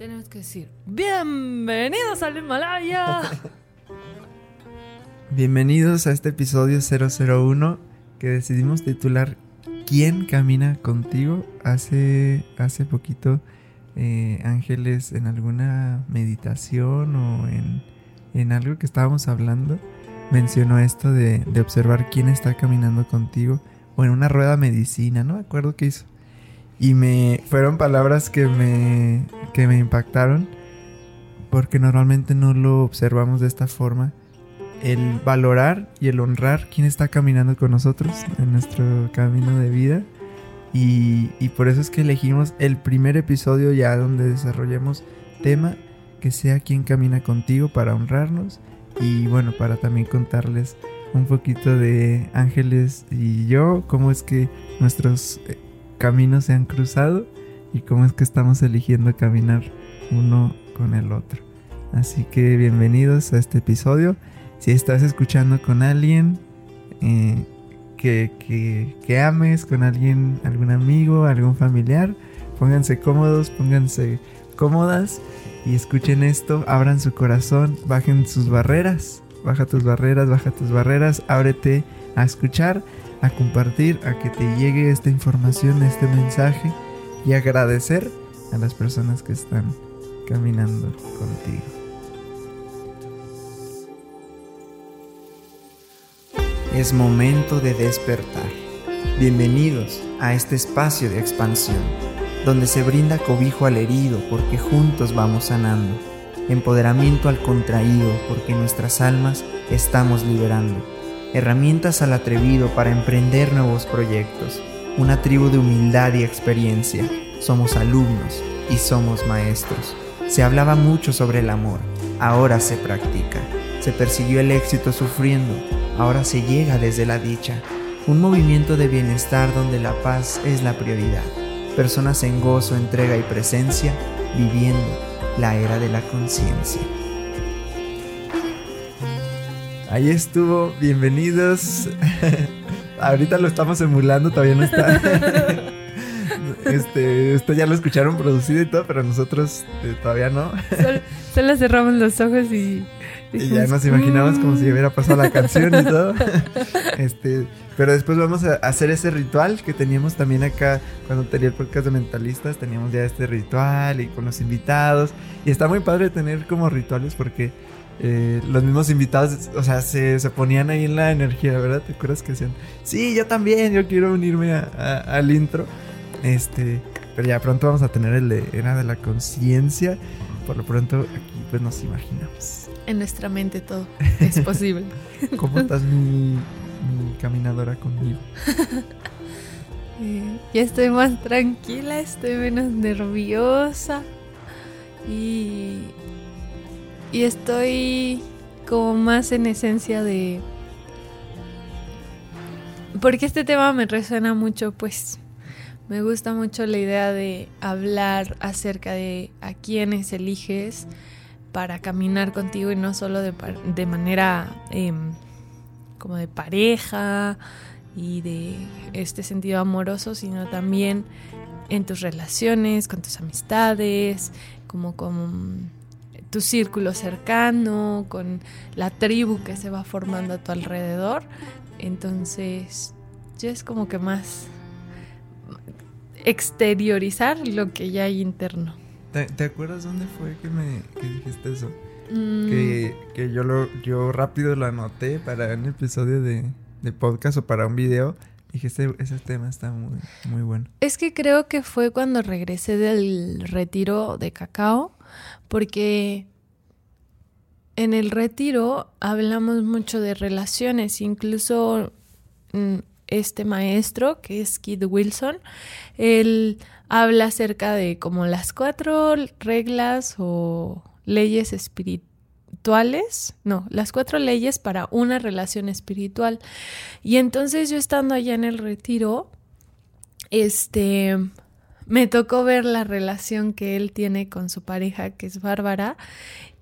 Tenemos que decir, bienvenidos al Himalaya. Bienvenidos a este episodio 001 que decidimos titular ¿Quién camina contigo? Hace, hace poquito eh, Ángeles en alguna meditación o en, en, algo que estábamos hablando mencionó esto de, de observar quién está caminando contigo o en una rueda medicina, no me acuerdo qué hizo. Y me fueron palabras que me, que me impactaron porque normalmente no lo observamos de esta forma. El valorar y el honrar quién está caminando con nosotros en nuestro camino de vida. Y, y por eso es que elegimos el primer episodio ya donde desarrollemos tema que sea quien camina contigo para honrarnos y bueno, para también contarles un poquito de Ángeles y yo, cómo es que nuestros eh, caminos se han cruzado y cómo es que estamos eligiendo caminar uno con el otro. Así que bienvenidos a este episodio. Si estás escuchando con alguien eh, que, que, que ames, con alguien, algún amigo, algún familiar, pónganse cómodos, pónganse cómodas y escuchen esto, abran su corazón, bajen sus barreras, baja tus barreras, baja tus barreras, ábrete a escuchar a compartir, a que te llegue esta información, este mensaje y agradecer a las personas que están caminando contigo. Es momento de despertar. Bienvenidos a este espacio de expansión, donde se brinda cobijo al herido porque juntos vamos sanando, empoderamiento al contraído porque nuestras almas estamos liberando herramientas al atrevido para emprender nuevos proyectos, una tribu de humildad y experiencia. Somos alumnos y somos maestros. Se hablaba mucho sobre el amor, ahora se practica. Se persiguió el éxito sufriendo, ahora se llega desde la dicha. Un movimiento de bienestar donde la paz es la prioridad. Personas en gozo, entrega y presencia, viviendo la era de la conciencia. Ahí estuvo, bienvenidos. Ahorita lo estamos emulando, todavía no está. este, esto ya lo escucharon producido y todo, pero nosotros eh, todavía no. Solo, cerramos los ojos y. y ya nos imaginamos como si mm". hubiera pasado la canción y todo. este, pero después vamos a hacer ese ritual que teníamos también acá cuando tenía el podcast de mentalistas. Teníamos ya este ritual y con los invitados. Y está muy padre tener como rituales porque eh, los mismos invitados, o sea, se, ponían ahí en la energía, ¿verdad? ¿Te acuerdas que decían, sí, yo también, yo quiero unirme al intro? Este, pero ya pronto vamos a tener el de Era de la Conciencia. Por lo pronto, aquí pues nos imaginamos. En nuestra mente todo es posible. ¿Cómo estás mi, mi caminadora conmigo? Eh, ya estoy más tranquila, estoy menos nerviosa. Y y estoy como más en esencia de... Porque este tema me resuena mucho, pues me gusta mucho la idea de hablar acerca de a quiénes eliges para caminar contigo y no solo de, de manera em, como de pareja y de este sentido amoroso, sino también en tus relaciones, con tus amistades, como con tu círculo cercano, con la tribu que se va formando a tu alrededor. Entonces, ya es como que más exteriorizar lo que ya hay interno. ¿Te, acuerdas dónde fue que me dijiste eso? Mm. Que, que, yo lo yo rápido lo anoté para un episodio de, de podcast o para un video. Dije, ese, ese tema está muy, muy bueno. Es que creo que fue cuando regresé del retiro de cacao porque en el retiro hablamos mucho de relaciones, incluso mm, este maestro, que es Kid Wilson, él habla acerca de como las cuatro reglas o leyes espirituales, no, las cuatro leyes para una relación espiritual. Y entonces yo estando allá en el retiro, este, me tocó ver la relación que él tiene con su pareja, que es Bárbara,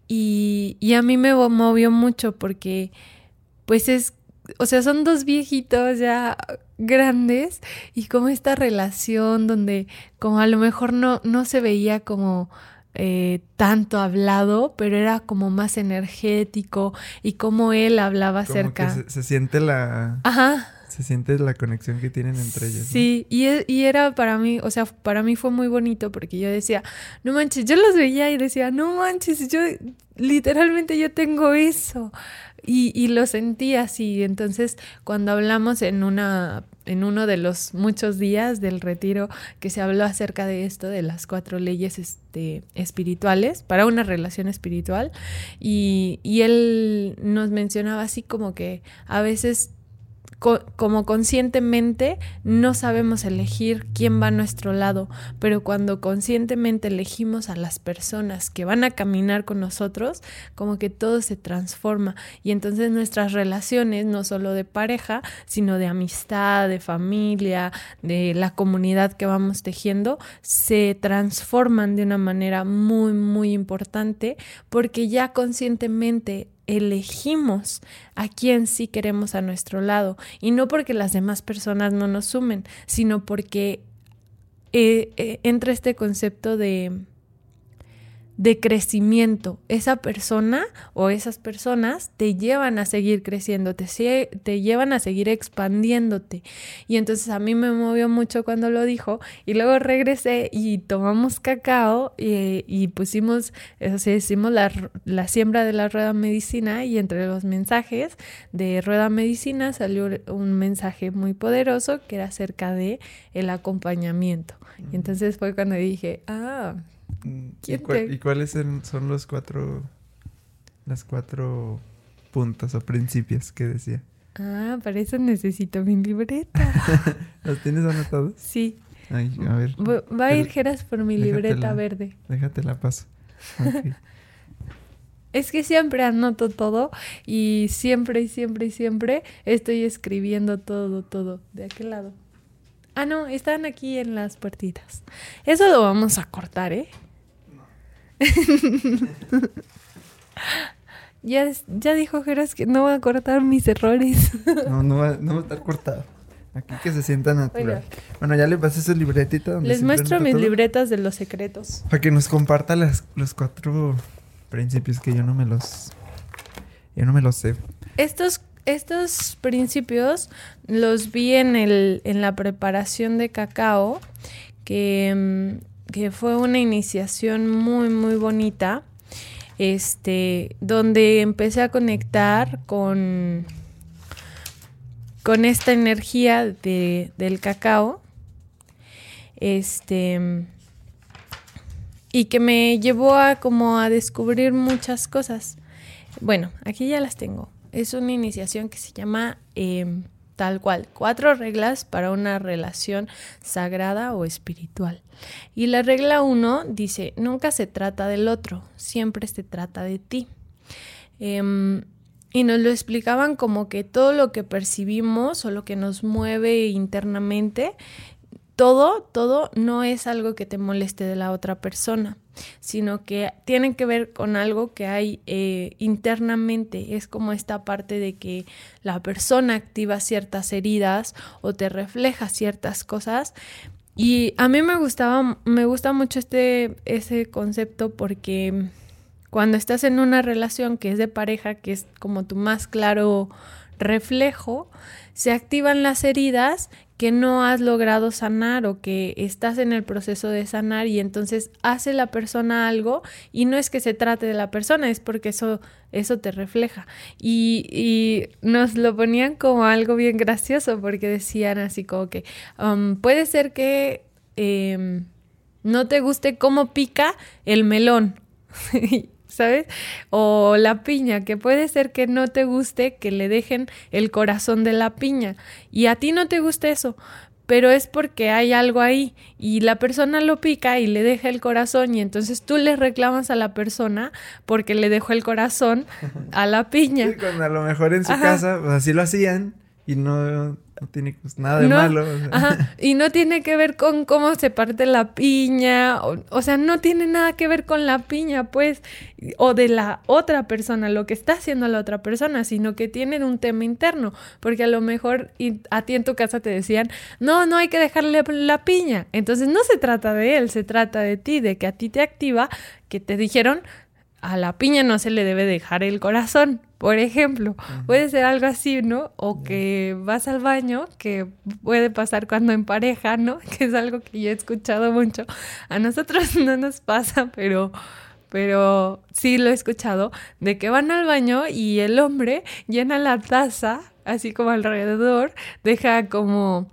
y, a mí me movió mucho porque, pues es, o sea, son dos viejitos ya grandes y como esta relación donde como a lo mejor no, no se veía como eh, tanto hablado, pero era como más energético y como él hablaba Como acerca. que se, se siente la... Ajá. Se siente la conexión que tienen entre ellos. ¿no? Sí, y, e- y era para mí, o sea, para mí fue muy bonito porque yo decía, no manches, yo los veía y decía, no manches, yo literalmente yo tengo eso. Y, y lo sentía así. Entonces, cuando hablamos en una en uno de los muchos días del retiro que se habló acerca de esto, de las cuatro leyes este, espirituales, para una relación espiritual, y, y él nos mencionaba así como que a veces co- como conscientemente no sabemos elegir quién va a nuestro lado, pero cuando conscientemente elegimos a las personas que van a caminar con nosotros, como que todo se transforma. Y entonces nuestras relaciones, no solo de pareja, sino de amistad, de familia, de la comunidad que vamos tejiendo, se transforman de una manera muy, muy importante porque ya conscientemente elegimos a quién sí queremos a nuestro lado. Y no porque las demás personas no nos sumen, sino porque eh, eh, entra este concepto de de crecimiento. Esa persona o esas personas te llevan a seguir creciendo, te, te llevan a seguir expandiéndote. Y entonces a mí me movió mucho cuando lo dijo y luego regresé y tomamos cacao y, y pusimos, o sea, hicimos la, la siembra de la rueda medicina y entre los mensajes de rueda medicina salió un mensaje muy poderoso que era acerca de el acompañamiento. Y entonces fue cuando dije, ah, ¿Y, ¿Quién cuál- te- y cuáles son, los cuatro... Las cuatro puntos o principios que decía? Ah, para eso necesito mi libreta. ¿Los tienes anotados? Sí. Ay, a ver, Va a ir Geras por mi déjatela. libreta verde. déjate la paso. Es que siempre anoto todo y siempre y siempre y siempre estoy escribiendo todo, todo. ¿De aquel lado? Ah, no, están aquí en las puertitas. Eso lo vamos a cortar, ¿eh? ya, es- ya dijo Geras que no va a cortar mis errores. No, no va, no va a estar cortado. Aquí que se sienta natural. Oiga. Bueno, ya le pasé su libretita. donde Les muestro mis todo, libretas de los secretos. Para que nos comparta las, los cuatro principios que yo no me los... Yo no me los sé. Estos, estos principios los vi en, el, en la preparación de cacao, que, mm, que fue una iniciación muy, muy bonita, este, donde empecé a conectar con, con esta energía de, del cacao. Este y que me llevó a como a descubrir muchas cosas. Bueno, aquí ya las tengo. Es una iniciación que se llama eh, tal cual, cuatro reglas para una relación sagrada o espiritual. Y la regla uno dice, nunca se trata del otro, siempre se trata de ti. Em, y nos lo explicaban como que todo lo que percibimos o lo que nos mueve internamente todo, todo no es algo que te moleste de la otra persona, sino que tiene que ver con algo que hay eh, internamente. Es como esta parte de que la persona activa ciertas heridas o te refleja ciertas cosas. Y a mí me gustaba, me gusta mucho este, ese concepto porque cuando estás en una relación que es de pareja, que es como tu más claro reflejo, se activan las heridas que no has logrado sanar o que estás en el proceso de sanar y entonces hace la persona algo y no es que se trate de la persona, es porque eso, eso te refleja. Y, y nos lo ponían como algo bien gracioso porque decían así como que um, puede ser que eh, no te guste cómo pica el melón. ¿sabes? O la piña, que puede ser que no te guste que le dejen el corazón de la piña y a ti no te gusta eso, pero es porque hay algo ahí y la persona lo pica y le deja el corazón y entonces tú le reclamas a la persona porque le dejó el corazón a la piña. Sí, cuando a lo mejor en su Ajá. casa, pues así lo hacían y no no tiene pues, nada de malo. Ajá, y no tiene que ver con cómo se parte la piña, o, sea, no tiene nada que ver con la piña, pues, o de la otra persona, lo que está haciendo la otra persona, sino que tienen un tema interno, porque a lo mejor a ti en tu casa te decían, no, no hay que dejarle la piña, entonces no se trata de él, se trata de ti, de que a ti te activa, que te dijeron, a la piña no se le debe dejar el corazón, por ejemplo. Puede ser algo así, ¿no? O que vas al baño, que puede pasar cuando en pareja, ¿no? Que es algo que yo he escuchado mucho. A nosotros no nos pasa, pero pero sí lo he escuchado, de que van al baño y el hombre llena la taza, así como alrededor, deja como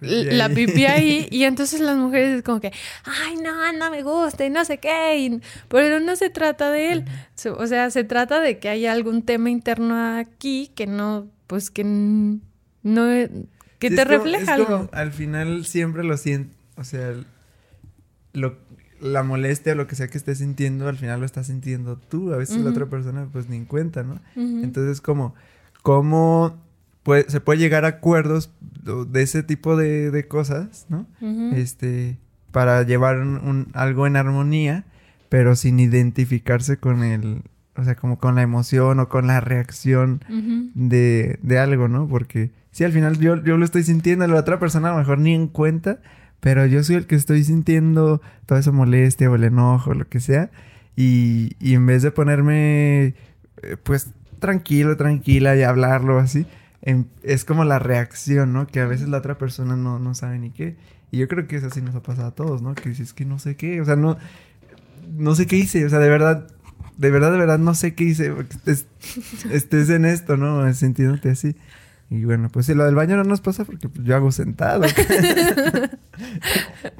la pipí, ahí. y entonces las mujeres es como que, ay, no, no me gusta y no sé qué, pero no se trata de él, o sea, se trata de que haya algún tema interno aquí que no, pues que no, que te refleja algo. al final siempre lo siento, o sea, lo, la molestia o lo que sea que estés sintiendo, al final lo estás sintiendo tú, a veces la otra persona pues ni en cuenta, ¿no? Entonces como, como se puede llegar a acuerdos de ese tipo de, cosas, ¿no? Este, para llevar un, algo en armonía, pero sin identificarse con el, o sea, como con la emoción o con la reacción de, de, algo, ¿no? Porque sí, al final yo, yo lo estoy sintiendo, la otra persona a lo mejor ni en cuenta, pero yo soy el que estoy sintiendo toda esa molestia o el enojo, lo que sea, y, y en vez de ponerme, eh, pues, tranquilo, tranquila y hablarlo así, es como la reacción, ¿no? Que a veces la otra persona no, no sabe ni qué. Y yo creo que eso sí nos ha pasado a todos, ¿no? Que dices que no sé qué, o sea, no, no sé qué hice, o sea, de verdad, de verdad, de verdad, no sé qué hice, estés en esto, ¿no? Sintiéndote así. Y bueno, pues si lo del baño no nos pasa porque pues, yo hago sentado.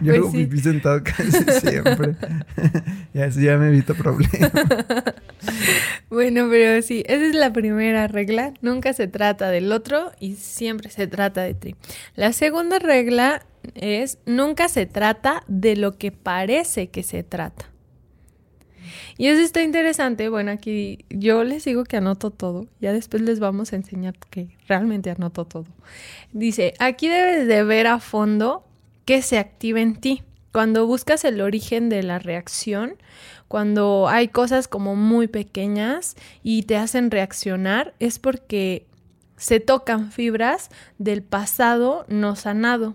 yo pues hago pipí sentado casi siempre. y así ya me evito problemas. bueno, pero sí, esa es la primera regla. Nunca se trata del otro y siempre se trata de ti. La segunda regla es nunca se trata de lo que parece que se trata. Y eso está interesante. Bueno, aquí yo les digo que anoto todo. Ya después les vamos a enseñar que realmente anoto todo. Dice, aquí debes de ver a fondo qué se activa en ti. Cuando buscas el origen de la reacción, cuando hay cosas como muy pequeñas y te hacen reaccionar, es porque se tocan fibras del pasado no sanado.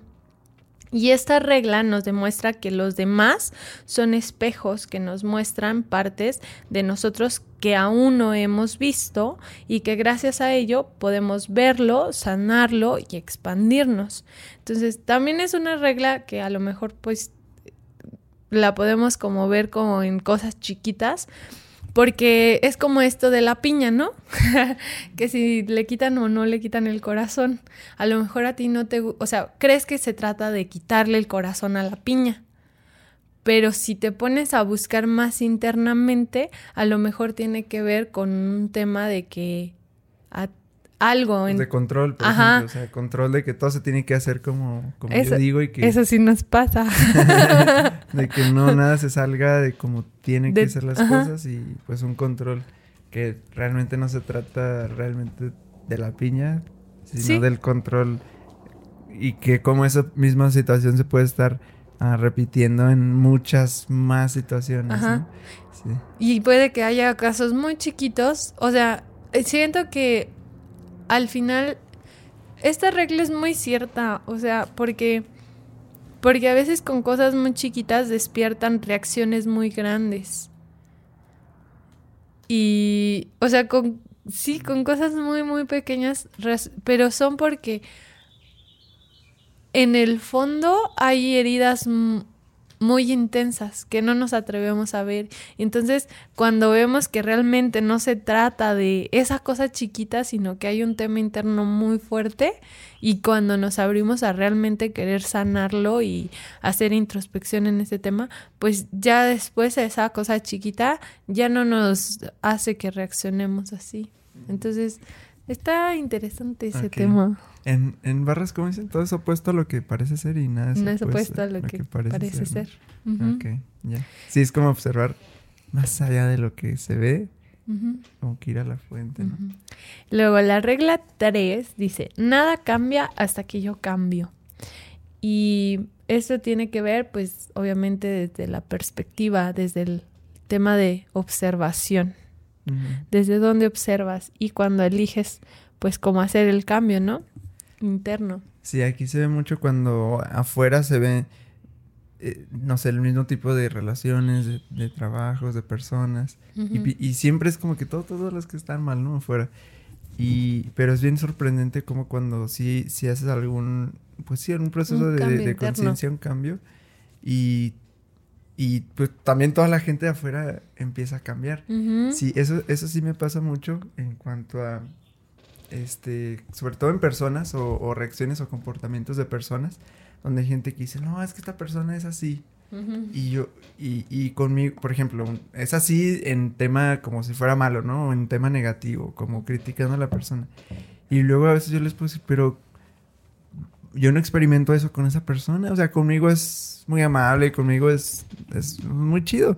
Y esta regla nos demuestra que los demás son espejos que nos muestran partes de nosotros que aún no hemos visto y que gracias a ello podemos verlo, sanarlo y expandirnos. Entonces, también es una regla que a lo mejor pues la podemos como ver como en cosas chiquitas, porque es como esto de la piña, ¿no? que si le quitan o no le quitan el corazón. A lo mejor a ti no te... O sea, crees que se trata de quitarle el corazón a la piña. Pero si te pones a buscar más internamente, a lo mejor tiene que ver con un tema de que a algo. En... De control, por ejemplo. O sea, control de que todo se tiene que hacer como, como yo digo y que... Eso sí nos pasa. de que no nada se salga de como tienen que ser las cosas y pues un control que realmente no se trata realmente de la piña, sino del control y que como esa misma situación se puede estar ah, repitiendo en muchas más situaciones. Sí. Y puede que haya casos muy chiquitos, o sea, siento que al final, esta regla es muy cierta, o sea, porque, porque a veces con cosas muy chiquitas despiertan reacciones muy grandes. Y, o sea, con, sí, con cosas muy, muy pequeñas, pero son porque en el fondo hay heridas muy intensas que no nos atrevemos a ver. Entonces, cuando vemos que realmente no se trata de esa cosa chiquita, sino que hay un tema interno muy fuerte y cuando nos abrimos a realmente querer sanarlo y hacer introspección en ese tema, pues ya después esa cosa chiquita ya no nos hace que reaccionemos así. Entonces, está interesante ese tema. En, en barras, como dicen, todo es opuesto a lo que parece ser y nada es, no es opuesto a lo, que, parece, ser. Ok, ya. Sí, es como observar más allá de lo que se ve Como que ir a la fuente, ¿no? Luego, la regla 3 dice, nada cambia hasta que yo cambio. Y esto tiene que ver, pues, obviamente desde la perspectiva, desde el tema de observación. Desde dónde observas y cuando eliges, pues, cómo hacer el cambio, ¿no? Interno. Sí, aquí se ve mucho cuando afuera se ve, eh, no sé, el mismo tipo de relaciones, de, trabajos, de personas. y, siempre es como que todo, todos los que están mal, ¿no? Afuera. Y, pero es bien sorprendente como cuando sí, si haces algún, pues sí, un proceso de, conciencia, un cambio. Y, y pues también toda la gente de afuera empieza a cambiar. Sí, eso, eso sí me pasa mucho en cuanto a este, sobre todo en personas o, reacciones o comportamientos de personas, donde hay gente que dice, no, es que esta persona es así. Y yo, y, y conmigo, por ejemplo, es así en tema como si fuera malo, ¿no? En tema negativo, como criticando a la persona. Y luego a veces yo les puedo decir, pero yo no experimento eso con esa persona. O sea, conmigo es muy amable, conmigo es, es muy chido.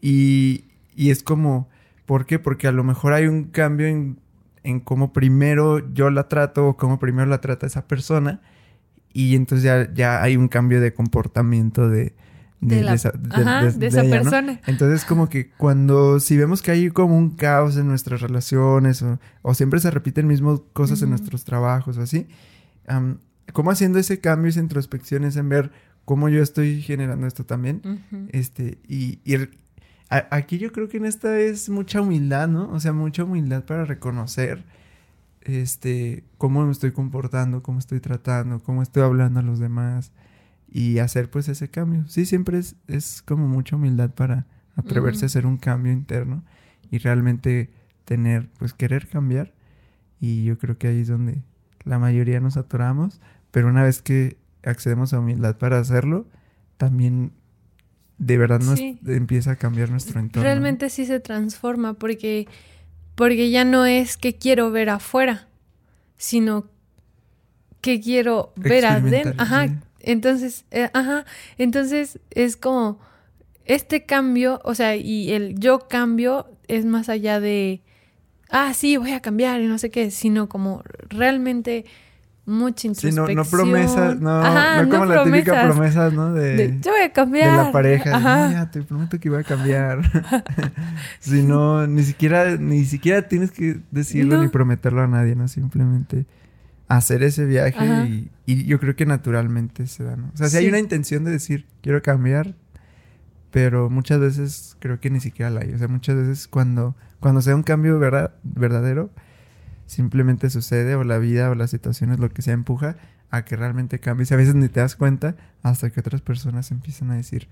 Y, y es como, ¿por qué? Porque a lo mejor hay un cambio en en cómo primero yo la trato o cómo primero la trata esa persona. Y entonces ya, ya hay un cambio de comportamiento de, de, esa, persona. Entonces como que cuando, si vemos que hay como un caos en nuestras relaciones o, siempre se repiten mismas cosas en nuestros trabajos o así, ¿cómo haciendo ese cambio, esa introspección es en ver cómo yo estoy generando esto también? este, y, aquí yo creo que en esta es mucha humildad, ¿no? O sea, mucha humildad para reconocer este cómo me estoy comportando, cómo estoy tratando, cómo estoy hablando a los demás y hacer pues ese cambio. Sí, siempre es, es como mucha humildad para atreverse a hacer un cambio interno y realmente tener, pues querer cambiar. Y yo creo que ahí es donde la mayoría nos atoramos, pero una vez que accedemos a humildad para hacerlo, también de verdad nos empieza a cambiar nuestro entorno. Realmente sí se transforma porque, porque ya no es que quiero ver afuera, sino que quiero ver adentro. Ajá. Entonces, eh, ajá. Entonces es como este cambio, o sea, y el yo cambio es más allá de, ah, sí, voy a cambiar y no sé qué, sino como realmente mucha introspección. Sí, no, no promesas, no, no como la típica promesa, ¿no? De, yo voy a cambiar. De la pareja. Ajá. ya, te prometo que voy a cambiar. Sino, ni siquiera, ni siquiera tienes que decirlo ni prometerlo a nadie, ¿no? Simplemente hacer ese viaje y, y, yo creo que naturalmente se da, ¿no? O sea, si hay una intención de decir, quiero cambiar, pero muchas veces creo que ni siquiera la hay. O sea, muchas veces cuando, cuando se da un cambio verdad, verdadero, simplemente sucede o la vida o las situaciones lo que sea empuja a que realmente cambies. A veces ni te das cuenta hasta que otras personas empiezan a decir.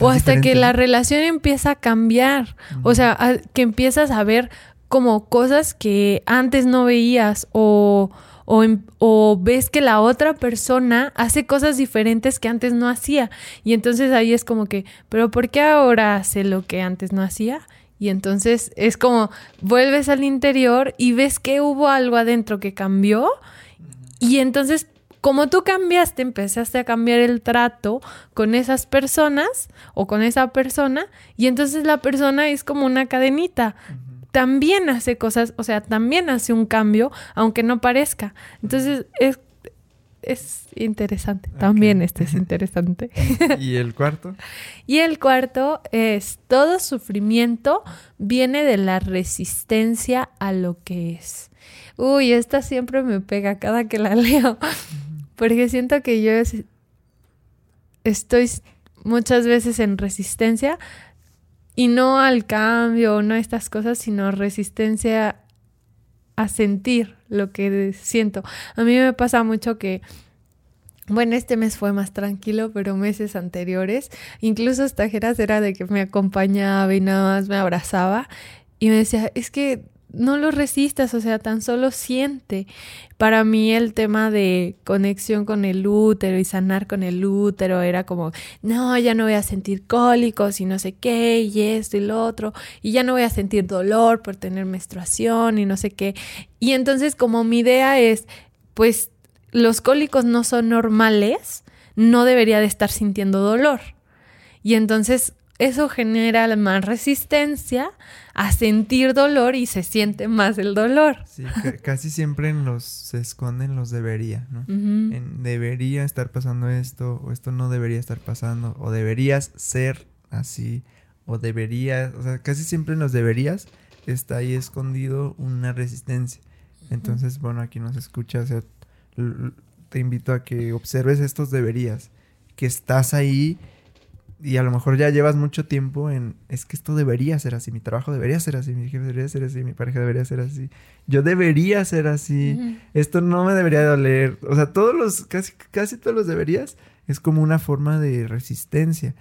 O hasta que la relación empieza a cambiar. O sea, que empiezas a ver como cosas que antes no veías o, o, o, ves que la otra persona hace cosas diferentes que antes no hacía. Y entonces ahí es como que, pero ¿por qué ahora hace lo que antes no hacía? Y entonces es como vuelves al interior y ves que hubo algo adentro que cambió. Y entonces, como tú cambiaste, empezaste a cambiar el trato con esas personas o con esa persona. Y entonces la persona es como una cadenita. También hace cosas, o sea, también hace un cambio, aunque no parezca. Entonces es es interesante. También este es interesante. ¿Y el cuarto? y el cuarto es todo sufrimiento viene de la resistencia a lo que es. Uy, esta siempre me pega cada que la leo. Porque siento que yo estoy muchas veces en resistencia y no al cambio, no a estas cosas, sino resistencia a sentir lo que siento. A mí me pasa mucho que, bueno, este mes fue más tranquilo, pero meses anteriores, incluso esta Geras era de que me acompañaba y nada más me abrazaba y me decía, es que no lo resistas, o sea, tan solo siente. Para mí el tema de conexión con el útero y sanar con el útero era como, no, ya no voy a sentir cólicos y no sé qué, y esto y lo otro, y ya no voy a sentir dolor por tener menstruación y no sé qué. Y entonces como mi idea es, pues los cólicos no son normales, no debería de estar sintiendo dolor. Y entonces eso genera más resistencia a sentir dolor y se siente más el dolor. Sí, casi siempre en los se esconden los debería, ¿no? en debería estar pasando esto, o esto no debería estar pasando, o deberías ser así, o deberías, o sea, casi siempre en los deberías está ahí escondido una resistencia. Entonces, bueno, aquí nos escucha, o sea, te invito a que observes estos deberías, que estás ahí y a lo mejor ya llevas mucho tiempo en, es que esto debería ser así, mi trabajo debería ser así, mi jefe debería ser así, mi pareja debería ser así, yo debería ser así, esto no me debería doler, o sea, todos los, casi, casi todos los deberías es como una forma de resistencia.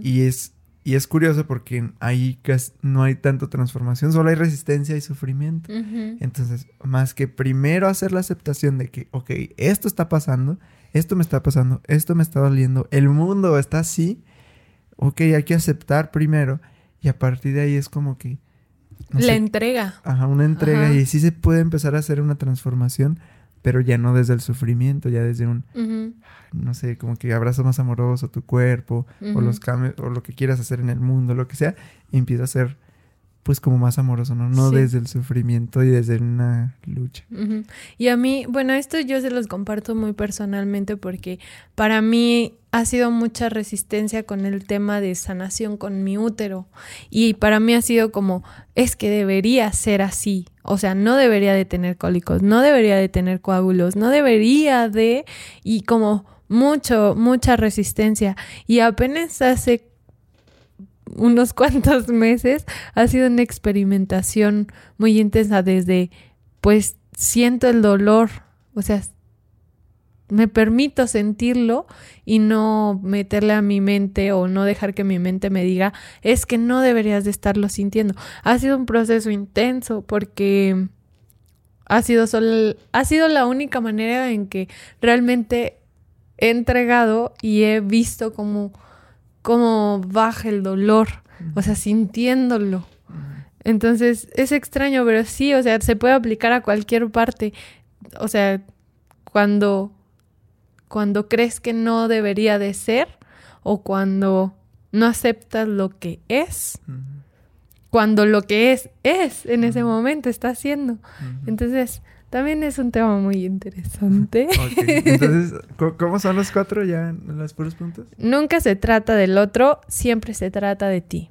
Y es y es curioso porque ahí no hay tanto transformación, solo hay resistencia y sufrimiento. Entonces, más que primero hacer la aceptación de que, ok, esto está pasando, esto me está pasando, esto me está doliendo, el mundo está así, ok, hay que aceptar primero y a partir de ahí es como que... la entrega. Ajá, una entrega y sí se puede empezar a hacer una transformación pero ya no desde el sufrimiento, ya desde un, no sé, como que abrazo más amoroso tu cuerpo, o los cambios, o lo que quieras hacer en el mundo, lo que sea, empieza a ser pues como más amoroso, ¿no? No desde el sufrimiento y desde una lucha. Y a mí, bueno, esto yo se los comparto muy personalmente porque para mí ha sido mucha resistencia con el tema de sanación con mi útero y para mí ha sido como, es que debería ser así, o sea, no debería de tener cólicos, no debería de tener coágulos, no debería de, y como mucho, mucha resistencia. Y apenas hace unos cuantos meses ha sido una experimentación muy intensa desde, pues siento el dolor, o sea, me permito sentirlo y no meterle a mi mente o no dejar que mi mente me diga, es que no deberías de estarlo sintiendo. Ha sido un proceso intenso porque ha sido, ha sido la única manera en que realmente he entregado y he visto cómo cómo baja el dolor, o sea, sintiéndolo. Entonces, es extraño, pero sí, o sea, se puede aplicar a cualquier parte. O sea, cuando, cuando crees que no debería de ser o cuando no aceptas lo que es, cuando lo que es es en ese momento, está haciendo. Entonces, también es un tema muy interesante. Entonces, ¿cómo son los cuatro ya en los puros puntos? Nunca se trata del otro, siempre se trata de ti.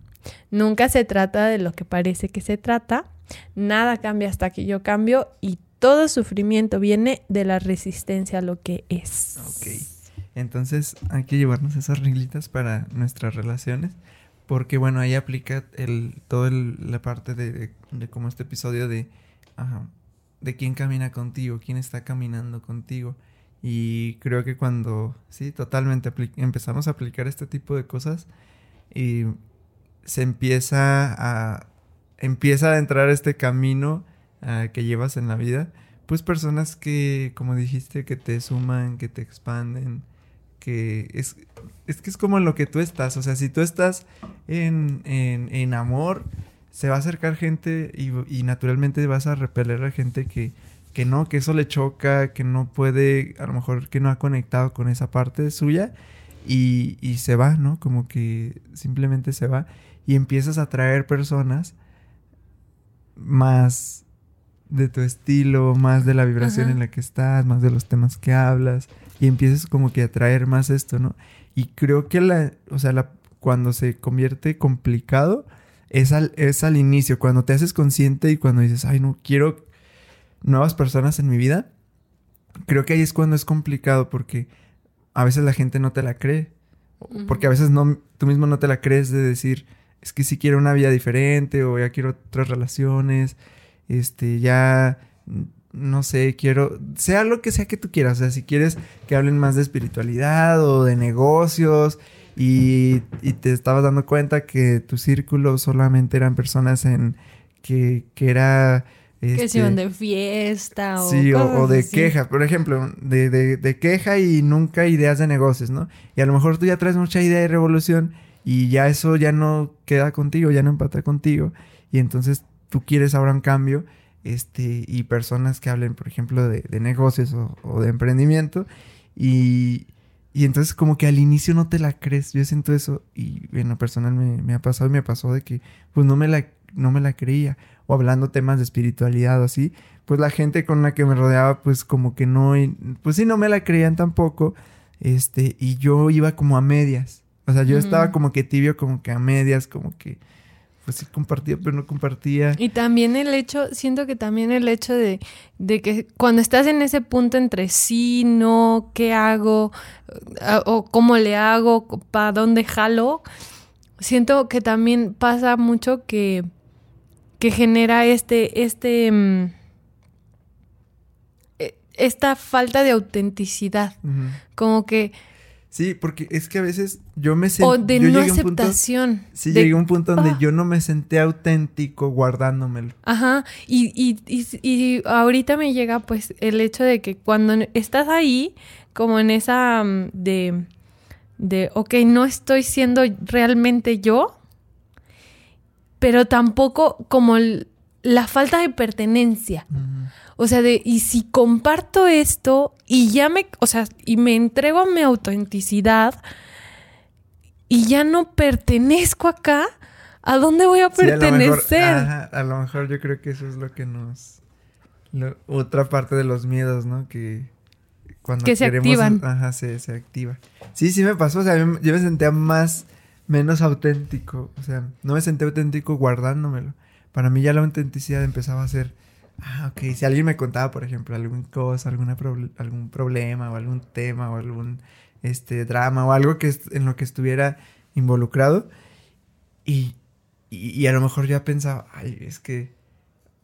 Nunca se trata de lo que parece que se trata. Nada cambia hasta que yo cambio y todo sufrimiento viene de la resistencia a lo que es. Ok. Entonces hay que llevarnos esas reglitas para nuestras relaciones. Porque bueno, ahí aplica el, toda la parte de, de, como este episodio de de quién camina contigo, quién está caminando contigo. Y creo que cuando, sí, totalmente empezamos a aplicar este tipo de cosas y se empieza a, empieza a entrar este camino ah, que llevas en la vida, pues personas que, como dijiste, que te suman, que te expanden, que es, es que es como lo que tú estás, o sea, si tú estás en, en, en amor, se va a acercar gente y, naturalmente vas a repeler a gente que, que no, que eso le choca, que no puede, a lo mejor que no ha conectado con esa parte suya y, y se va, ¿no? Como que simplemente se va y empiezas a atraer personas más de tu estilo, más de la vibración en la que estás, más de los temas que hablas y empiezas como que a atraer más esto, ¿no? Y creo que la, o sea, la, cuando se convierte complicado, es al, es al inicio, cuando te haces consciente y cuando dices, ay, no, quiero nuevas personas en mi vida. Creo que ahí es cuando es complicado porque a veces la gente no te la cree. Porque a veces no, tú mismo no te la crees de decir, es que si quiero una vida diferente o ya quiero otras relaciones, este, ya, no sé, quiero, sea lo que sea que tú quieras, o sea, si quieres que hablen más de espiritualidad o de negocios y, te estabas dando cuenta que tu círculo solamente eran personas en que, que era... que se este, iban de fiesta o... Sí, o, de queja, por ejemplo, de, de, de, queja y nunca ideas de negocios, ¿no? Y a lo mejor tú ya traes mucha idea de revolución y ya eso ya no queda contigo, ya no empata contigo y entonces tú quieres ahora un cambio este, y personas que hablen, por ejemplo, de, de negocios o, o de emprendimiento y, y entonces como que al inicio no te la crees. Yo siento eso y en lo personal me, me, ha pasado y me pasó de que pues no me la, no me la creía. O hablando temas de espiritualidad o así, pues la gente con la que me rodeaba pues como que no, pues sí no me la creían tampoco. Este, y yo iba como a medias. O sea, yo estaba como que tibio, como que a medias, como que pues sí compartía, pero no compartía. Y también el hecho, siento que también el hecho de, de que cuando estás en ese punto entre sí, no, qué hago, eh, o cómo le hago, para dónde jalo, siento que también pasa mucho que, que genera este, este, mm, e, esta falta de autenticidad. Como que Sí, porque es que a veces yo me sentí... O de no aceptación. sí, llegué a un punto donde ah. yo no me senté auténtico guardándomelo. Ajá, y, y, y, ahorita me llega pues el hecho de que cuando estás ahí, como en esa mm, de, de, ok, no estoy siendo realmente yo, pero tampoco como la falta de pertenencia. O sea, de, y si comparto esto y ya me, o sea, y me entrego a mi autenticidad y ya no pertenezco acá, ¿a dónde voy a pertenecer? a, lo mejor, yo creo que eso es lo que nos... otra parte de los miedos, ¿no? Que cuando que se activan. Ajá, se, se activa. Sí, sí me pasó, o sea, yo me sentía más, menos auténtico, o sea, no me sentía auténtico guardándomelo. Para mí ya la autenticidad empezaba a ser Ah, ok. Si alguien me contaba, por ejemplo, alguna cosa, alguna algún problema o algún tema o algún este, drama o algo que en lo que estuviera involucrado y, y, a lo mejor ya pensaba, ay, es que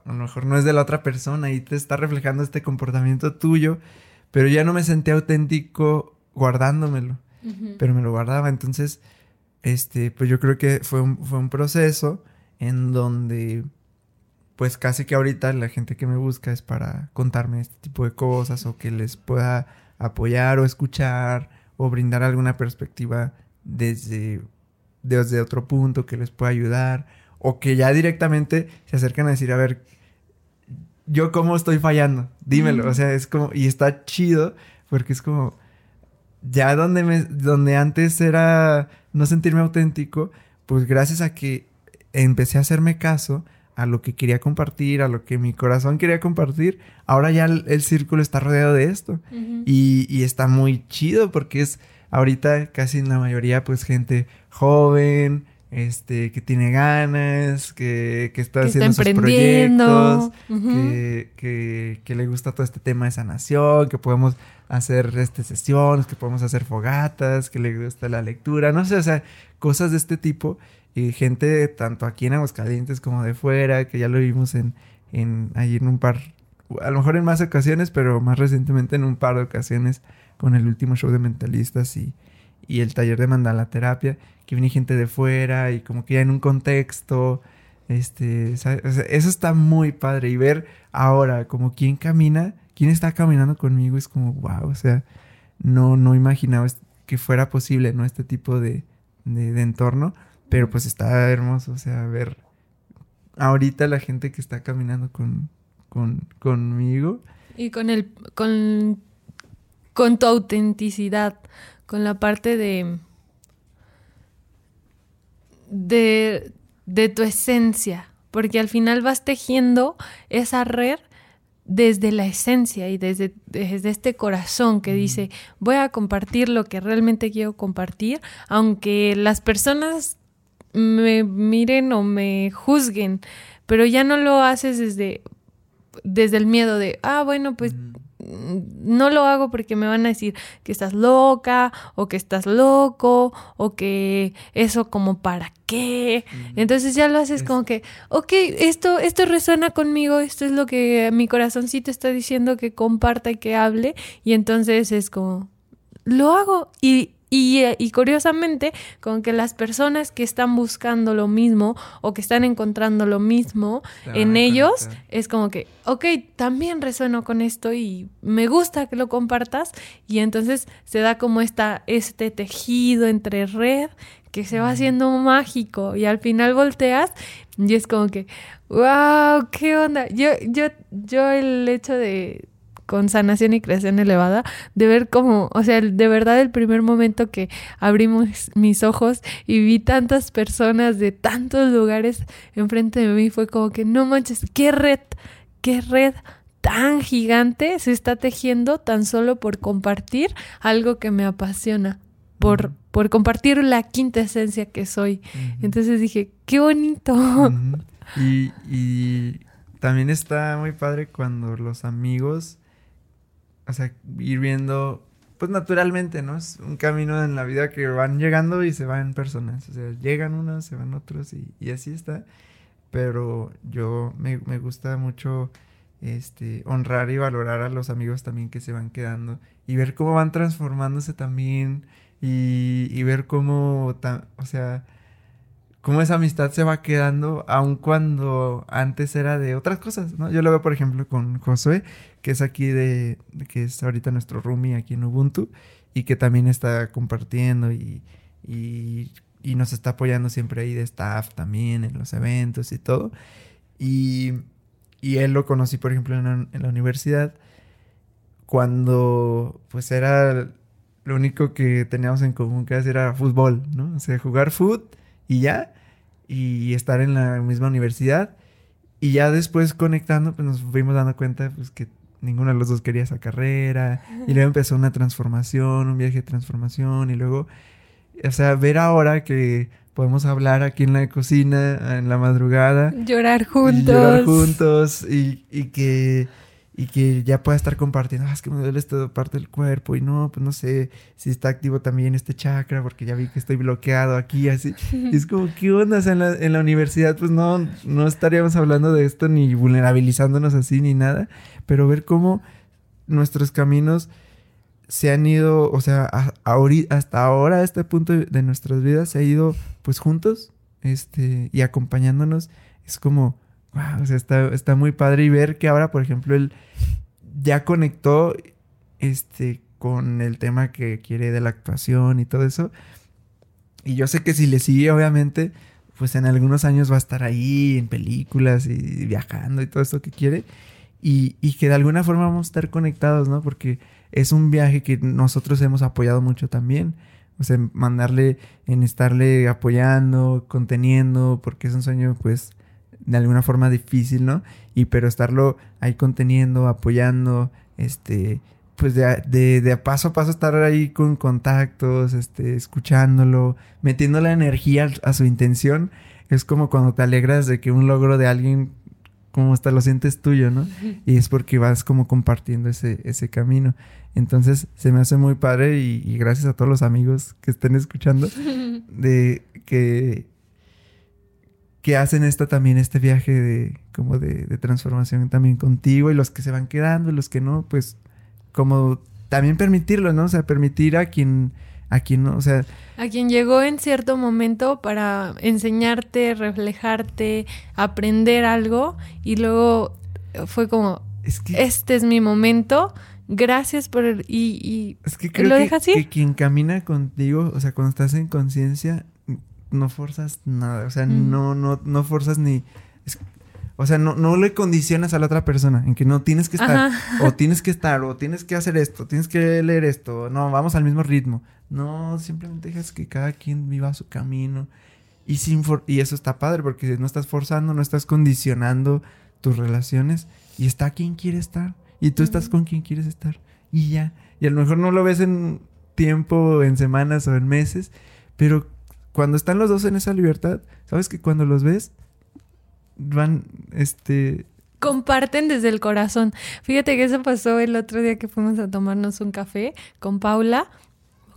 a lo mejor no es de la otra persona y te está reflejando este comportamiento tuyo, pero ya no me sentía auténtico guardándomelo, pero me lo guardaba. Entonces, este, pues yo creo que fue un, fue un proceso en donde pues casi que ahorita la gente que me busca es para contarme este tipo de cosas o que les pueda apoyar o escuchar o brindar alguna perspectiva desde, desde otro punto que les pueda ayudar o que ya directamente se acercan a decir, a ver, yo cómo estoy fallando, dímelo, o sea, es como, y está chido porque es como, ya donde, me, donde antes era no sentirme auténtico, pues gracias a que empecé a hacerme caso, a lo que quería compartir, a lo que mi corazón quería compartir, ahora ya el, círculo está rodeado de esto. y, está muy chido porque es ahorita casi la mayoría pues gente joven, este, que tiene ganas, que, que está haciendo sus proyectos, que, que, le gusta todo este tema de sanación, que podemos hacer este, sesiones, que podemos hacer fogatas, que le gusta la lectura, no sé, o sea, cosas de este tipo. Y gente tanto aquí en Aguascalientes como de fuera, que ya lo vimos en, en allí en un par, a lo mejor en más ocasiones, pero más recientemente en un par de ocasiones con el último show de mentalistas y, y el taller de mandala terapia, que viene gente de fuera y como que ya en un contexto, este, eso está muy padre y ver ahora como quién camina, quién está caminando conmigo es como wow, o sea, no, no imaginaba que fuera posible, ¿no? Este tipo de, de, de entorno pero pues está hermoso, o sea, ver ahorita la gente que está caminando con, con conmigo. Y con el, con, con tu autenticidad, con la parte de, de, de tu esencia, porque al final vas tejiendo esa red desde la esencia y desde, desde, este corazón que dice, voy a compartir lo que realmente quiero compartir, aunque las personas me miren o me juzguen, pero ya no lo haces desde, desde el miedo de, ah, bueno, pues no lo hago porque me van a decir que estás loca o que estás loco o que eso como para qué. Entonces ya lo haces como que, ok, esto, esto resuena conmigo, esto es lo que mi corazoncito está diciendo que comparta y que hable y entonces es como, lo hago y eh, y, curiosamente, con que las personas que están buscando lo mismo o que están encontrando lo mismo en ellos, es como que, ok, también resueno con esto y me gusta que lo compartas. Y entonces se da como esta, este tejido entre red que se va haciendo mágico y al final volteas y es como que, wow, qué onda. Yo, yo, yo el hecho de con sanación y creación elevada, de ver cómo, o sea, de verdad el primer momento que abrimos mis ojos y vi tantas personas de tantos lugares enfrente de mí, fue como que no manches, qué red, qué red tan gigante se está tejiendo tan solo por compartir algo que me apasiona, por, por compartir la quinta esencia que soy. Entonces dije, qué bonito. y, y también está muy padre cuando los amigos, o sea, ir viendo, pues naturalmente, ¿no? Es un camino en la vida que van llegando y se van personas. O sea, llegan unos, se van otros y, y así está. Pero yo me, me gusta mucho este, honrar y valorar a los amigos también que se van quedando y ver cómo van transformándose también y, y ver cómo, o sea, cómo esa amistad se va quedando, aun cuando antes era de otras cosas, ¿no? Yo lo veo, por ejemplo, con Josué, que es aquí de, que es ahorita nuestro roomie aquí en Ubuntu, y que también está compartiendo y, y, y, nos está apoyando siempre ahí de staff también en los eventos y todo. Y, y él lo conocí, por ejemplo, en la, universidad, cuando pues era lo único que teníamos en común que hacer era fútbol, ¿no? O sea, jugar fútbol y ya, y estar en la misma universidad. Y ya después conectando, pues nos fuimos dando cuenta pues, que ninguno de los dos quería esa carrera. Y luego empezó una transformación, un viaje de transformación. Y luego, o sea, ver ahora que podemos hablar aquí en la cocina, en la madrugada. Llorar juntos. llorar juntos. Y, y que y que ya pueda estar compartiendo, ah, es que me duele esta parte del cuerpo y no, pues no sé si está activo también este chakra porque ya vi que estoy bloqueado aquí, así. Y es como, ¿qué onda? O sea, en la, universidad pues no, no estaríamos hablando de esto ni vulnerabilizándonos así ni nada, pero ver cómo nuestros caminos se han ido, o sea, hasta ahora, a este punto de nuestras vidas, se ha ido pues juntos este, y acompañándonos. Es como, wow, o sea, está, está muy padre y ver que ahora, por ejemplo, él ya conectó este con el tema que quiere de la actuación y todo eso. Y yo sé que si le sigue, obviamente, pues en algunos años va a estar ahí en películas y viajando y todo eso que quiere. Y, y, que de alguna forma vamos a estar conectados, ¿no? Porque es un viaje que nosotros hemos apoyado mucho también. O sea, mandarle, en estarle apoyando, conteniendo, porque es un sueño, pues, de alguna forma difícil, ¿no? Y pero estarlo ahí conteniendo, apoyando, este, pues de, de, de, paso a paso estar ahí con contactos, este, escuchándolo, metiendo la energía a su intención, es como cuando te alegras de que un logro de alguien como hasta lo sientes tuyo, ¿no? Y es porque vas como compartiendo ese, ese camino. Entonces se me hace muy padre y, y gracias a todos los amigos que estén escuchando de que que hacen esta también, este viaje de como de, transformación también contigo y los que se van quedando y los que no, pues como también permitirlo, ¿no? O sea, permitir a quien, a quien no, o sea... A quien llegó en cierto momento para enseñarte, reflejarte, aprender algo y luego fue como, es que, este es mi momento, gracias por... y, y es que creo que, que quien camina contigo, o sea, cuando estás en conciencia, no forzas nada, o sea, mm. no, no, no forzas ni... o sea, no, no le condicionas a la otra persona en que no tienes que estar, o tienes que estar, o tienes que hacer esto, tienes que leer esto, no, vamos al mismo ritmo. No, simplemente dejas que cada quien viva su camino. Y, sin y eso está padre porque no estás forzando, no estás condicionando tus relaciones y está quien quiere estar y tú estás con quien quieres estar y ya. Y a lo mejor no lo ves en tiempo, en semanas o en meses, pero cuando están los dos en esa libertad, sabes que cuando los ves, van, este... Comparten desde el corazón. Fíjate que eso pasó el otro día que fuimos a tomarnos un café con Paula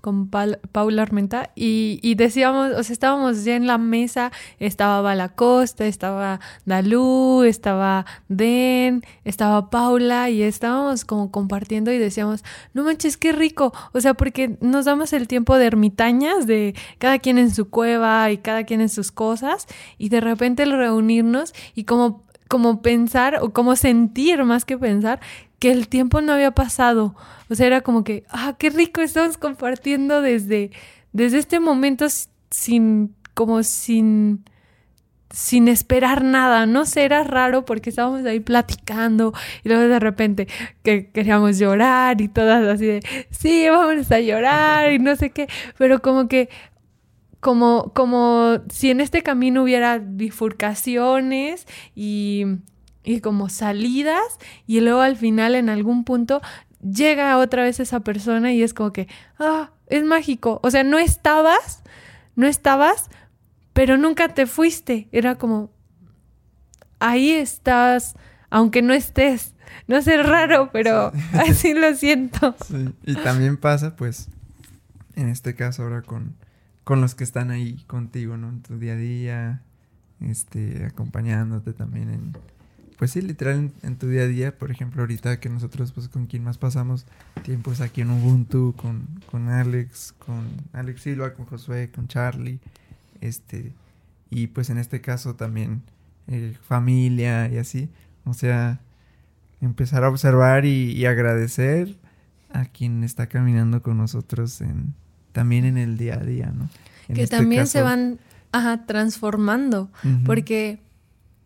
con Paula Armenta y, decíamos, o sea, estábamos ya en la mesa, estaba Balacosta, estaba Dalú, estaba Den, estaba Paula y estábamos como compartiendo y decíamos, no manches, qué rico, o sea, porque nos damos el tiempo de ermitañas, de cada quien en su cueva y cada quien en sus cosas y de repente el reunirnos y como como pensar o como sentir más que pensar que el tiempo no había pasado. O sea, era como que, ah, qué rico estamos compartiendo desde, desde este momento sin, como sin, sin esperar nada. No sé, era raro porque estábamos ahí platicando y luego de repente que queríamos llorar y todas así de, sí, vamos a llorar y no sé qué, pero como que como, como si en este camino hubiera bifurcaciones y, y como salidas y luego al final en algún punto llega otra vez esa persona y es como que, ah, es mágico. O sea, no estabas, no estabas, pero nunca te fuiste. Era como, ahí estás, aunque no estés. No sé, raro, pero así lo siento. Sí. Y también pasa, pues, en este caso ahora con, con los que están ahí contigo, ¿no? En tu día a día, este, acompañándote también en, pues sí, literal en, tu día a día, por ejemplo, ahorita que nosotros, pues con quien más pasamos tiempos aquí en Ubuntu, con, con Alex, con Alex Silva, con Josué, con Charlie, este, y pues en este caso también eh, familia y así, o sea, empezar a observar y, agradecer a quien está caminando con nosotros en, también en el día a día, ¿no? que este también se van ajá, transformando, porque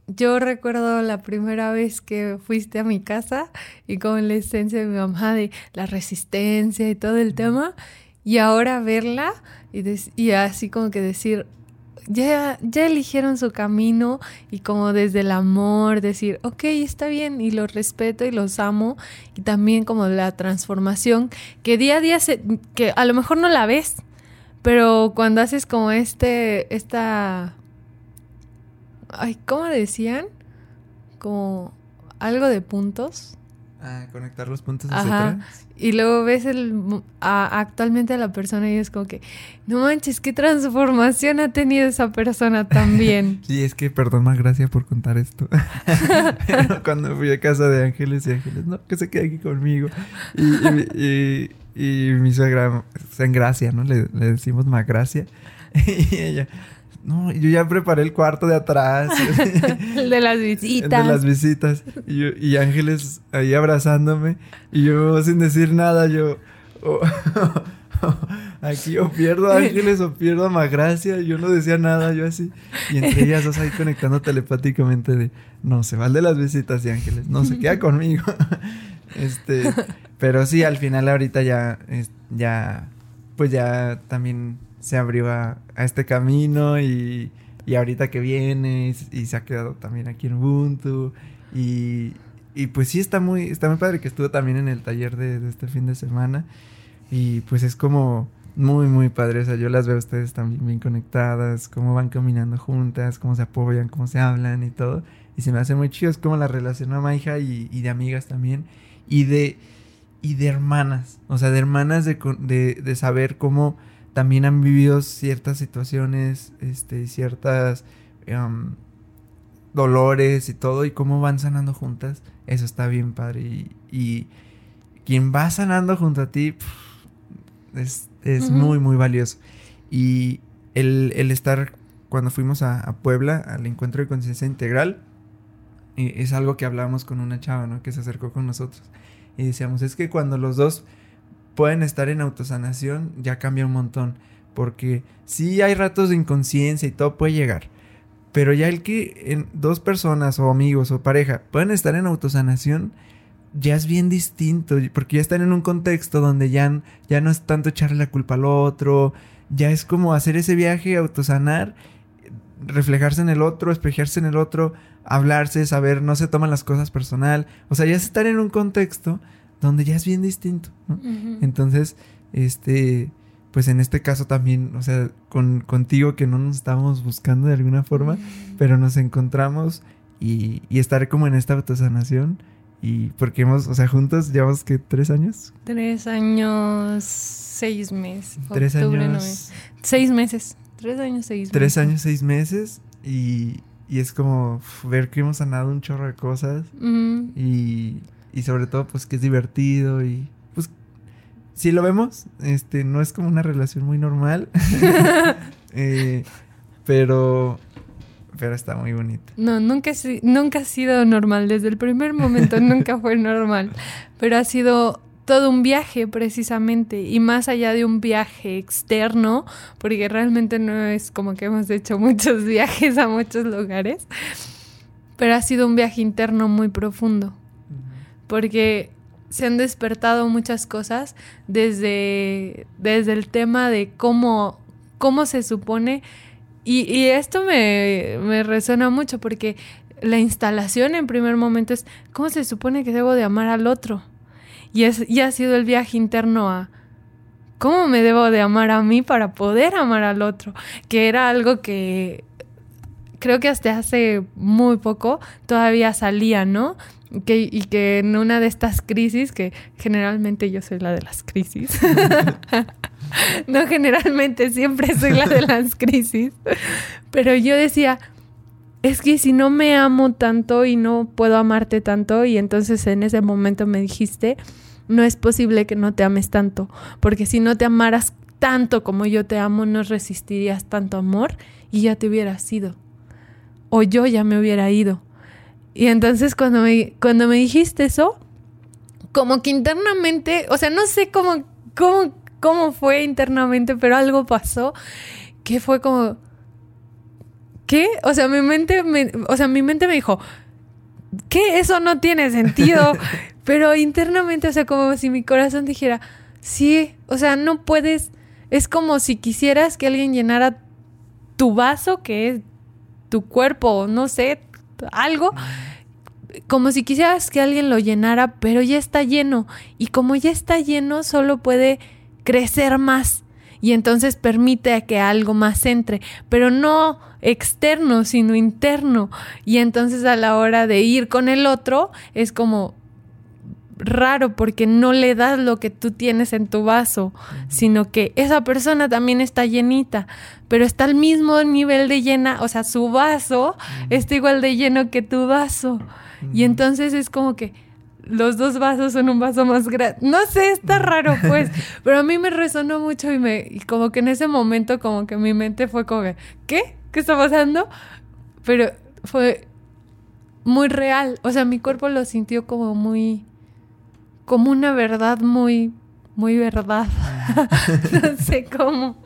yo recuerdo la primera vez que fuiste a mi casa y con la esencia de mi mamá de la resistencia y todo el tema, y ahora verla y, y así como que decir, ya, ya eligieron su camino y como desde el amor decir, ok, está bien y los respeto y los amo y también como la transformación que día a día, se, que a lo mejor no la ves, pero cuando haces como este, esta Ay, ¿cómo decían? Como algo de puntos. Ah, conectar los puntos, Ajá. Y luego ves el, actualmente a la persona y es como que, no manches, qué transformación ha tenido esa persona también. sí, es que perdón más gracias por contar esto. cuando fui a casa de Ángeles y Ángeles, no, que se quede aquí conmigo. Y, y, mi suegra, en gracia, ¿no? Le, le decimos más gracia. y ella, no, yo ya preparé el cuarto de atrás. el de las visitas. de las visitas. Y, Ángeles ahí abrazándome. Y yo sin decir nada, yo... aquí o pierdo a Ángeles o pierdo a Magracia. Yo no decía nada, yo así. Y entre ellas dos ahí conectando telepáticamente de... No, se va el de las visitas y Ángeles. No, se queda conmigo. este... Pero sí, al final ahorita ya... Ya... Pues ya también se abrió a, este camino y, y, ahorita que viene y, se ha quedado también aquí en Ubuntu. Y, y, pues sí está muy, está muy padre que estuvo también en el taller de, este fin de semana. Y pues es como muy muy padre, o sea, yo las veo a ustedes también bien conectadas, cómo van caminando juntas, cómo se apoyan, cómo se hablan y todo. Y se me hace muy chido, es como la relación a Maija y, y de amigas también. Y de y de hermanas, o sea, de hermanas de, de, de saber cómo también han vivido ciertas situaciones, este, ciertas em, dolores y todo, y cómo van sanando juntas, eso está bien padre. Y, quien va sanando junto a ti es, muy, muy valioso. Y el, estar, cuando fuimos a, Puebla, al encuentro de conciencia integral, es algo que hablábamos con una chava, ¿no? Que se acercó con nosotros. Y decíamos, es que cuando los dos pueden estar en autosanación, ya cambia un montón. Porque sí hay ratos de inconsciencia y todo puede llegar. Pero ya el que en dos personas o amigos o pareja pueden estar en autosanación, ya es bien distinto. Porque ya están en un contexto donde ya, ya no es tanto echarle la culpa al otro. Ya es como hacer ese viaje, autosanar, reflejarse en el otro, espejarse en el otro, hablarse, saber, no se toman las cosas personal. O sea, ya es estar en un contexto donde ya es bien distinto. Entonces, este, pues en este caso también, o sea, con, contigo que no nos estábamos buscando de alguna forma, pero nos encontramos y, y, estar como en esta autosanación. Y porque hemos, o sea, juntos llevamos que tres años. Tres años, seis meses. Tres años. Seis meses. Tres años, seis meses. Tres años, seis meses. Y, y es como ver que hemos sanado un chorro de cosas. Y y sobre todo pues que es divertido y pues si lo vemos, este no es como una relación muy normal, eh, pero pero está muy bonito. No, nunca, nunca ha sido normal, desde el primer momento nunca fue normal, pero ha sido todo un viaje precisamente. Y más allá de un viaje externo, porque realmente no es como que hemos hecho muchos viajes a muchos lugares, pero ha sido un viaje interno muy profundo, porque se han despertado muchas cosas desde, desde el tema de cómo, cómo se supone, y, y esto me, me resuena mucho porque la instalación en primer momento es cómo se supone que debo de amar al otro y, es, ha sido el viaje interno a cómo me debo de amar a mí para poder amar al otro, que era algo que creo que hasta hace muy poco todavía salía, ¿no? Que, y que en una de estas crisis, que generalmente yo soy la de las crisis, no generalmente siempre soy la de las crisis, pero yo decía, es que si no me amo tanto y no puedo amarte tanto, y entonces en ese momento me dijiste, no es posible que no te ames tanto, porque si no te amaras tanto como yo te amo, no resistirías tanto amor y ya te hubieras ido. O yo ya me hubiera ido. Y entonces cuando me, cuando me dijiste eso, como que internamente, o sea, no sé cómo, cómo, cómo fue internamente, pero algo pasó que fue como, ¿qué? O sea, mi mente me, o sea, mi mente me dijo, ¿qué? Eso no tiene sentido. Pero internamente, o sea, como si mi corazón dijera, sí, o sea, no puedes, es como si quisieras que alguien llenara tu vaso, que es tu cuerpo, no sé, algo, como si quisieras que alguien lo llenara, pero ya está lleno. Y como ya está lleno, solo puede crecer más. Y entonces permite que algo más entre, pero no externo, sino interno. Y entonces a la hora de ir con el otro, es como, raro porque no le das lo que tú tienes en tu vaso, sino que esa persona también está llenita, pero está al mismo nivel de llena, o sea, su vaso está igual de lleno que tu vaso. Y entonces es como que los dos vasos son un vaso más grande. No sé, está raro pues, pero a mí me resonó mucho y me y como que en ese momento como que mi mente fue como ¿qué? ¿Qué está pasando? Pero fue muy real, o sea, mi cuerpo lo sintió como muy como una verdad muy, muy verdad. no sé cómo.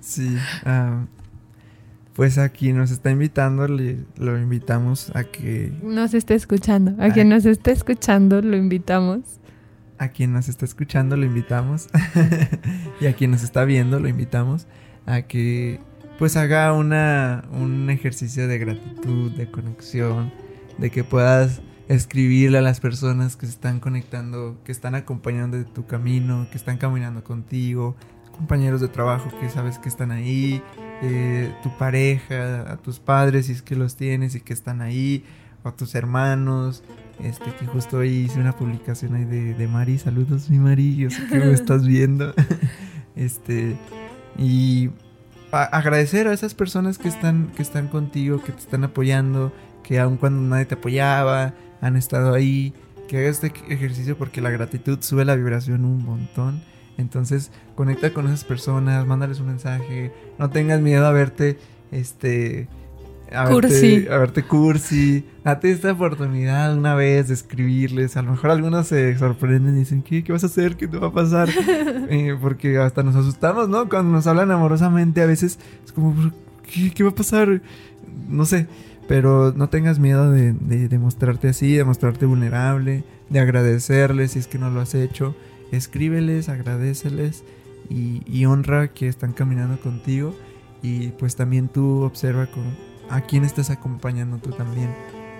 Sí. Pues aquí nos está invitando, le, lo invitamos a que... Nos esté escuchando. A, quien nos esté escuchando, lo invitamos. A quien nos está escuchando, lo invitamos. y a quien nos está viendo, lo invitamos a que pues haga una, un ejercicio de gratitud, de conexión, de que puedas escribirle a las personas que se están conectando, que están acompañando de tu camino, que están caminando contigo, compañeros de trabajo que sabes que están ahí, eh, tu pareja, a tus padres si es que los tienes y que están ahí, o a tus hermanos, este que justo hoy hice una publicación ahí de, de Mari, saludos mi Mari, yo sé que me estás viendo, este, y agradecer a esas personas que están, que están contigo, que te están apoyando, que aun cuando nadie te apoyaba, han estado ahí, que hagas este ejercicio porque la gratitud sube la vibración un montón. Entonces, conecta con esas personas, mándales un mensaje, no tengas miedo a verte, este, a cursi. Verte, a verte cursi. Date esta oportunidad una vez de escribirles. A lo mejor algunos se sorprenden y dicen, ¿qué, qué vas a hacer? ¿Qué te va a pasar? Eh, porque hasta nos asustamos, ¿no? Cuando nos hablan amorosamente, a veces es como, ¿qué, qué va a pasar? No sé. Pero no tengas miedo de, de, mostrarte así, de mostrarte vulnerable, de agradecerles si es que no lo has hecho. Escríbeles, agradeceles y, honra que están caminando contigo. Y pues también tú observa con, a quién estás acompañando tú también.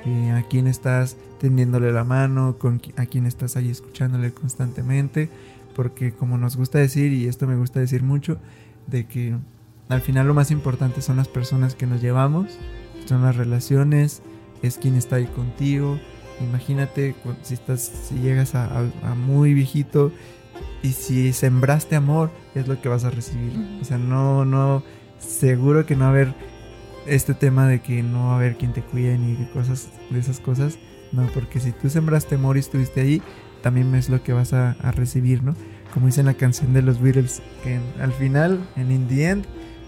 Eh, a quién estás tendiéndole la mano, con, a quién estás ahí escuchándole constantemente. Porque como nos gusta decir, y esto me gusta decir mucho, de que al final lo más importante son las personas que nos llevamos son las relaciones, es quien está ahí contigo. Imagínate si estás, si llegas a, muy viejito y si sembraste amor, es lo que vas a recibir. O sea, no, no, seguro que no va a haber este tema de que no va a haber quien te cuide ni de cosas, de esas cosas. No, porque si tú sembraste amor y estuviste ahí, también es lo que vas a, recibir, ¿no? Como dice en la canción de los Beatles, que al final, en in the end,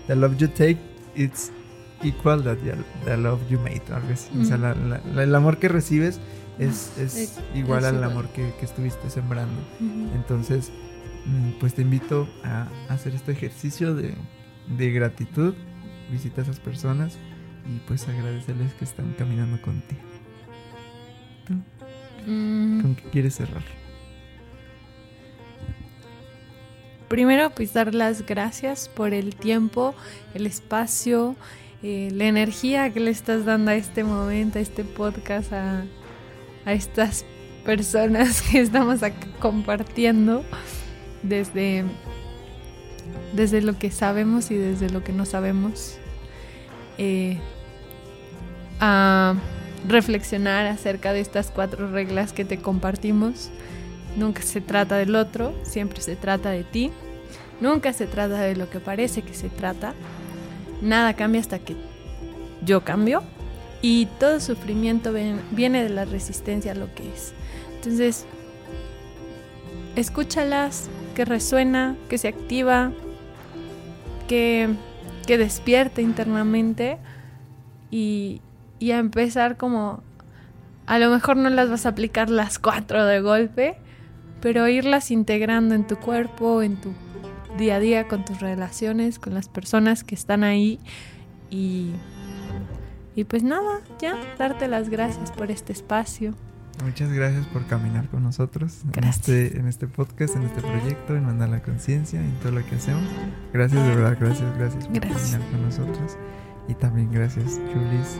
the love you take, it's equal that the love you made, O sea, el amor que recibes es, es igual al amor que, que estuviste sembrando. Entonces, mm, pues te invito a hacer este ejercicio de, de gratitud. Visita a esas personas y pues agradecerles que están caminando contigo. ¿Tú Mm, con qué quieres cerrar? Primero, pues dar las gracias por el tiempo, el espacio, eh, la energía que le estás dando a este momento, a este podcast, a, a estas personas que estamos compartiendo desde, desde lo que sabemos y desde lo que no sabemos. Eh, a reflexionar acerca de estas cuatro reglas que te compartimos. Nunca se trata del otro, siempre se trata de ti. Nunca se trata de lo que parece que se trata. Nada cambia hasta que yo cambio. Y todo sufrimiento viene de la resistencia a lo que es. Entonces, escúchalas, que resuena, que se activa, que, que internamente y, y a empezar como... A lo mejor no las vas a aplicar las cuatro de golpe, pero irlas integrando en tu cuerpo, en tu día a día, con tus relaciones, con las personas que están ahí y, y pues nada, ya, darte las gracias por este espacio. Muchas gracias por caminar con nosotros en Gracias. este, en este podcast, en este proyecto, en Mandar la Conciencia, en todo lo que hacemos. Gracias, de verdad, gracias, gracias por Gracias. caminar con nosotros. Y también gracias, Julis,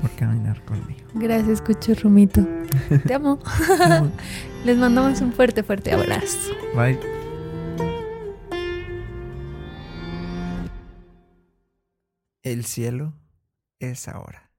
por caminar conmigo. Gracias, Cuchurrumito. Te amo. Les mandamos un fuerte, fuerte abrazo. Bye. El cielo es ahora.